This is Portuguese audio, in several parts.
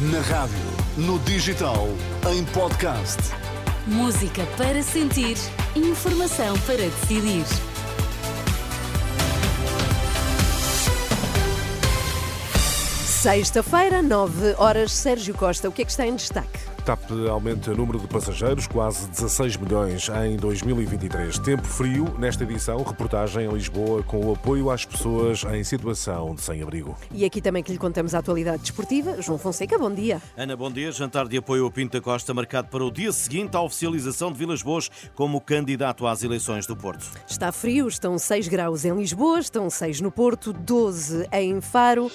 Na rádio, no digital, em podcast. Música para sentir, informação para decidir. Sexta-feira, 9 horas, Sérgio Costa. O que é que está em destaque? TAP aumenta o número de passageiros, quase 16 milhões em 2023. Tempo frio, nesta edição, reportagem em Lisboa com o apoio às pessoas em situação de sem-abrigo. E aqui também que lhe contamos a atualidade desportiva. João Fonseca, bom dia. Ana, bom dia. Jantar de apoio ao Pinto da Costa marcado para o dia seguinte à oficialização de Vilas Boas como candidato às eleições do Porto. Está frio, estão 6 graus em Lisboa, estão 6 no Porto, 12 em Faro.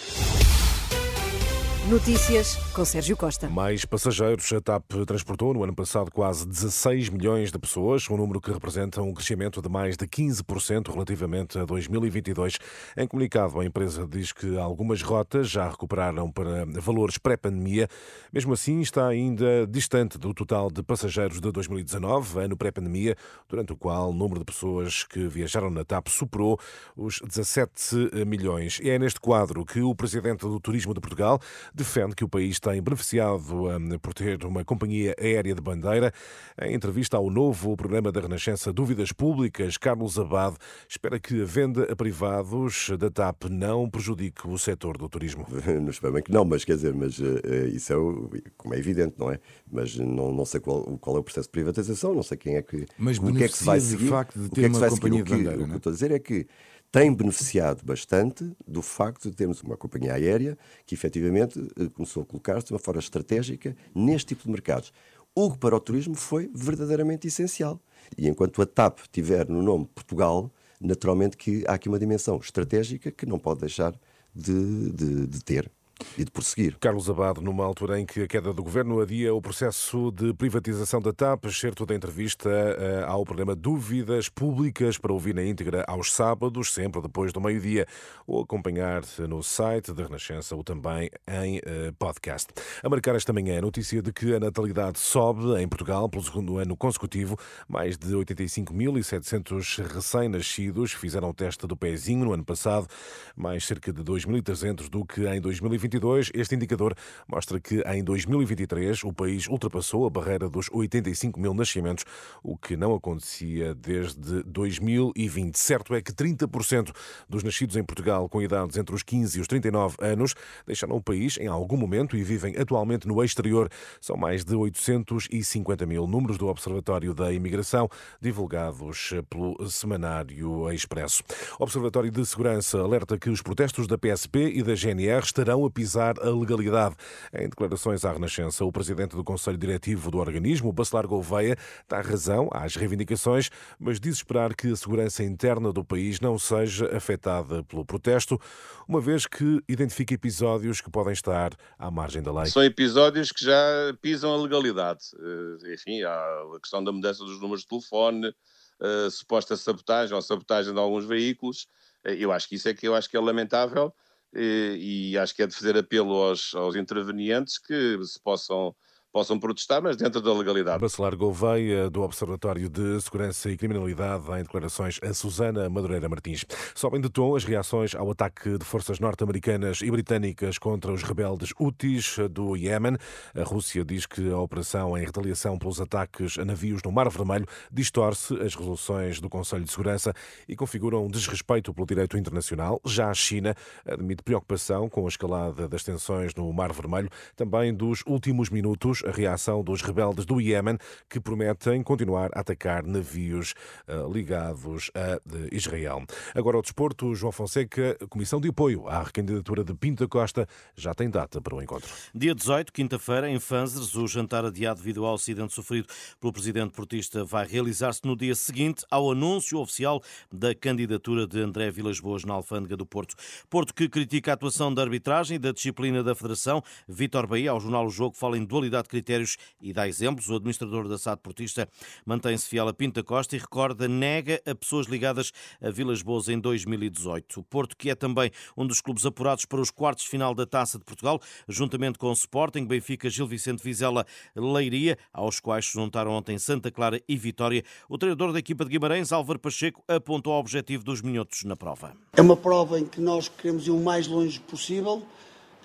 Notícias com Sérgio Costa. Mais passageiros. A TAP transportou no ano passado quase 16 milhões de pessoas, um número que representa um crescimento de mais de 15% relativamente a 2022. Em comunicado, a empresa diz que algumas rotas já recuperaram para valores pré-pandemia. Mesmo assim, está ainda distante do total de passageiros de 2019, ano pré-pandemia, durante o qual o número de pessoas que viajaram na TAP superou os 17 milhões. E é neste quadro que o presidente do Turismo de Portugal defende que o país tem beneficiado um, por ter uma companhia aérea de bandeira. Em entrevista ao novo programa da Renascença Dúvidas Públicas, Carlos Abade espera que a venda a privados da TAP não prejudique o setor do turismo. Não espero bem que não, mas quer dizer, mas uh, isso é, como é evidente, não é? Mas não, não sei qual, qual, é o processo de privatização, não sei quem é que. Mas o que é que se vai seguir. facto de ter o que é que uma companhia seguir? de bandeira, o que, o que eu estou a dizer é que tem beneficiado bastante do facto de termos uma companhia aérea que efetivamente eh, começou a colocar-se de uma forma estratégica neste tipo de mercados. O que para o turismo foi verdadeiramente essencial. E enquanto a TAP tiver no nome Portugal, naturalmente que há aqui uma dimensão estratégica que não pode deixar de, de, de ter e de prosseguir. Carlos Abado, numa altura em que a queda do governo adia o processo de privatização da TAP, certo da entrevista eh, ao programa Dúvidas Públicas para ouvir na íntegra aos sábados, sempre depois do meio-dia, ou acompanhar no site da Renascença ou também em eh, podcast. A marcar esta manhã a notícia de que a natalidade sobe em Portugal pelo segundo ano consecutivo. Mais de 85.700 recém-nascidos fizeram o teste do pezinho no ano passado, mais cerca de 2.300 do que em 2020. 2022, este indicador mostra que em 2023 o país ultrapassou a barreira dos 85 mil nascimentos, o que não acontecia desde 2020. Certo é que 30% dos nascidos em Portugal com idades entre os 15 e os 39 anos deixaram o país em algum momento e vivem atualmente no exterior. São mais de 850 mil números do Observatório da Imigração, divulgados pelo Semanário Expresso. O Observatório de Segurança alerta que os protestos da PSP e da GNR estarão a pisar a legalidade. Em declarações à Renascença, o presidente do Conselho Diretivo do organismo, Bacelar Gouveia, dá razão às reivindicações, mas diz esperar que a segurança interna do país não seja afetada pelo protesto, uma vez que identifica episódios que podem estar à margem da lei. São episódios que já pisam a legalidade. Eh, enfim, há a questão da mudança dos números de telefone, a suposta sabotagem ou sabotagem de alguns veículos. Eh, eu acho que isso é que eu acho que é lamentável e, e acho que é de fazer apelo aos, aos intervenientes que se possam possam protestar, mas dentro da legalidade. Bacelar Gouveia, do Observatório de Segurança e Criminalidade, em declarações a Susana Madureira Martins. Sobem de tom as reações ao ataque de forças norte-americanas e britânicas contra os rebeldes Houthis do Iémen. A Rússia diz que a operação em retaliação pelos ataques a navios no Mar Vermelho distorce as resoluções do Conselho de Segurança e configura um desrespeito pelo direito internacional. Já a China admite preocupação com a escalada das tensões no Mar Vermelho, também dos últimos minutos a reação dos rebeldes do Iémen que prometem continuar a atacar navios uh, ligados a Israel. Agora, o desporto, João Fonseca, Comissão de Apoio à recandidatura de Pinto Costa, já tem data para o encontro. Dia 18, quinta-feira, em Fanzers, o jantar adiado devido ao acidente sofrido pelo presidente portista vai realizar-se no dia seguinte ao anúncio oficial da candidatura de André Vilas Boas na Alfândega do Porto. Porto que critica a atuação da arbitragem e da disciplina da Federação. Vítor Bahia, ao jornal O Jogo, fala em dualidade critérios e dá exemplos. O administrador da SAD Portista mantém-se fiel a Pinta Costa e recorda nega a pessoas ligadas a Vilas Boas em 2018. O Porto, que é também um dos clubes apurados para os quartos de final da Taça de Portugal, juntamente com o Sporting, Benfica, Gil Vicente Vizela, Leiria, aos quais se juntaram ontem Santa Clara e Vitória. O treinador da equipa de Guimarães, Álvaro Pacheco, apontou ao objetivo dos minhotos na prova. É uma prova em que nós queremos ir o mais longe possível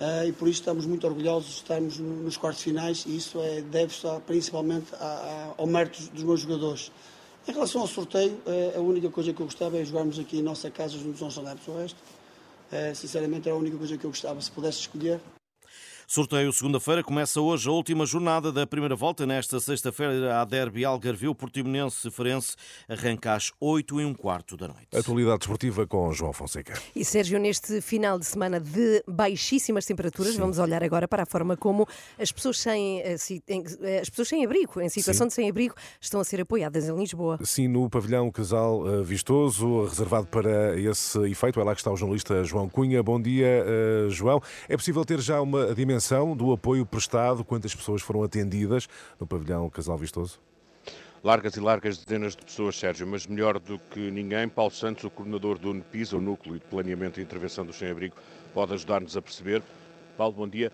Uh, e por isso estamos muito orgulhosos de estarmos nos quartos finais e isso é, deve-se principalmente a, a, ao mérito dos meus jogadores. Em relação ao sorteio, uh, a única coisa que eu gostava é jogarmos aqui em nossa casa juntos aos adeptos. O resto, uh, sinceramente, era a única coisa que eu gostava. Se pudesse escolher, Sorteio segunda-feira começa hoje a última jornada da primeira volta. Nesta sexta-feira, a Derby Algarvio Portimonense Ferense arranca às 8 e um quarto da noite. Atualidade esportiva com João Fonseca. E Sérgio, neste final de semana de baixíssimas temperaturas, Sim. vamos olhar agora para a forma como as pessoas sem, eh, eh, as pessoas sem abrigo, em situação Sim. de sem abrigo, estão a ser apoiadas em Lisboa. Sim, no pavilhão Casal eh, Vistoso, reservado para esse efeito. É lá que está o jornalista João Cunha. Bom dia, João. É possível ter já uma dimensão do apoio prestado, quantas pessoas foram atendidas no pavilhão Casal Vistoso? Largas e largas dezenas de pessoas, Sérgio, mas melhor do que ninguém, Paulo Santos, o coordenador do NPIS, o Núcleo de Planeamento e Intervenção do Sem-Abrigo, pode ajudar-nos a perceber. Paulo, bom dia.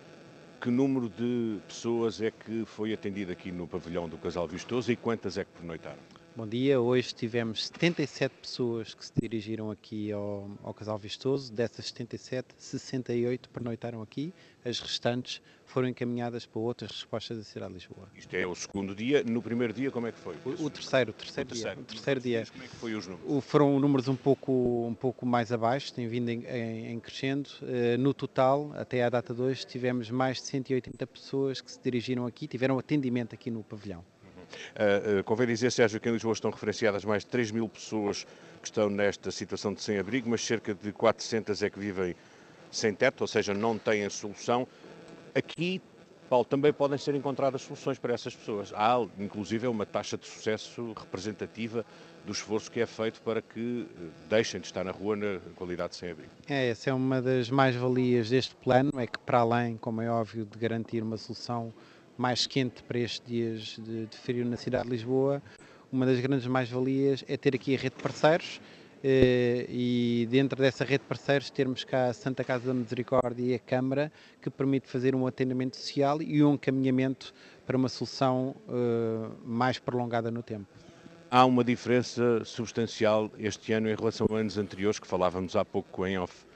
Que número de pessoas é que foi atendido aqui no pavilhão do Casal Vistoso e quantas é que pernoitaram? Bom dia, hoje tivemos 77 pessoas que se dirigiram aqui ao, ao Casal Vistoso. Dessas 77, 68 pernoitaram aqui, as restantes foram encaminhadas para outras respostas da cidade de Lisboa. Isto é o segundo dia. No primeiro dia, como é que foi? O, o terceiro, o terceiro, o dia. O terceiro dia. Como é que foi os números? Foram números um pouco, um pouco mais abaixo, têm vindo em, em, em crescendo. Uh, no total, até à data de hoje, tivemos mais de 180 pessoas que se dirigiram aqui, tiveram atendimento aqui no pavilhão. Uh, convém dizer, Sérgio, que em Lisboa estão referenciadas mais de 3 mil pessoas que estão nesta situação de sem-abrigo, mas cerca de 400 é que vivem sem teto, ou seja, não têm solução. Aqui, Paulo, também podem ser encontradas soluções para essas pessoas. Há, inclusive, uma taxa de sucesso representativa do esforço que é feito para que deixem de estar na rua na qualidade de sem-abrigo. É, essa é uma das mais-valias deste plano, é que para além, como é óbvio, de garantir uma solução mais quente para estes dias de, de frio na cidade de Lisboa, uma das grandes mais-valias é ter aqui a rede de parceiros eh, e dentro dessa rede de parceiros termos cá a Santa Casa da Misericórdia e a Câmara que permite fazer um atendimento social e um encaminhamento para uma solução eh, mais prolongada no tempo. Há uma diferença substancial este ano em relação a anos anteriores que falávamos há pouco em off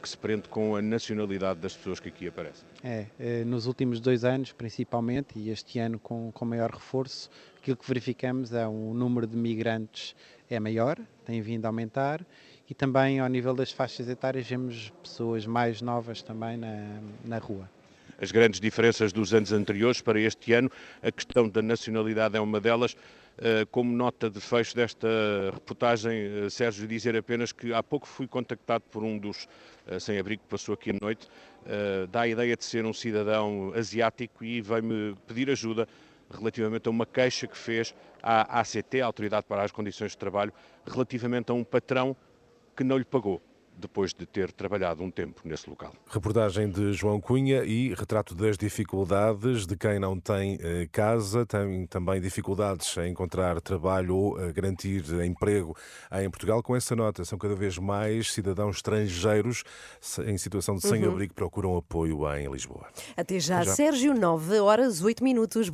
que se prende com a nacionalidade das pessoas que aqui aparecem. É, eh, nos últimos dois anos, principalmente, e este ano com, com maior reforço, aquilo que verificamos é o um número de migrantes é maior, tem vindo a aumentar, e também ao nível das faixas etárias vemos pessoas mais novas também na, na rua as grandes diferenças dos anos anteriores para este ano. A questão da nacionalidade é uma delas. Eh, como nota de fecho desta reportagem, eh, Sérgio, dizer apenas que há pouco fui contactado por um dos eh, sem-abrigo que passou aqui à noite, dá a ideia de ser um cidadão asiático e veio-me pedir ajuda relativamente a uma queixa que fez à ACT, a Autoridade para as Condições de Trabalho, relativamente a um patrão que não lhe pagou depois de ter trabalhado um tempo nesse local. Reportagem de João Cunha e retrato das dificuldades de quem não tem eh, casa, tem também dificuldades em encontrar trabalho ou a garantir emprego em Portugal. Com essa nota, são cada vez mais cidadãos estrangeiros em situação de sem-abrigo uhum. que procuram apoio em Lisboa. Até já, Até já. Sérgio, 9 horas 8 minutos.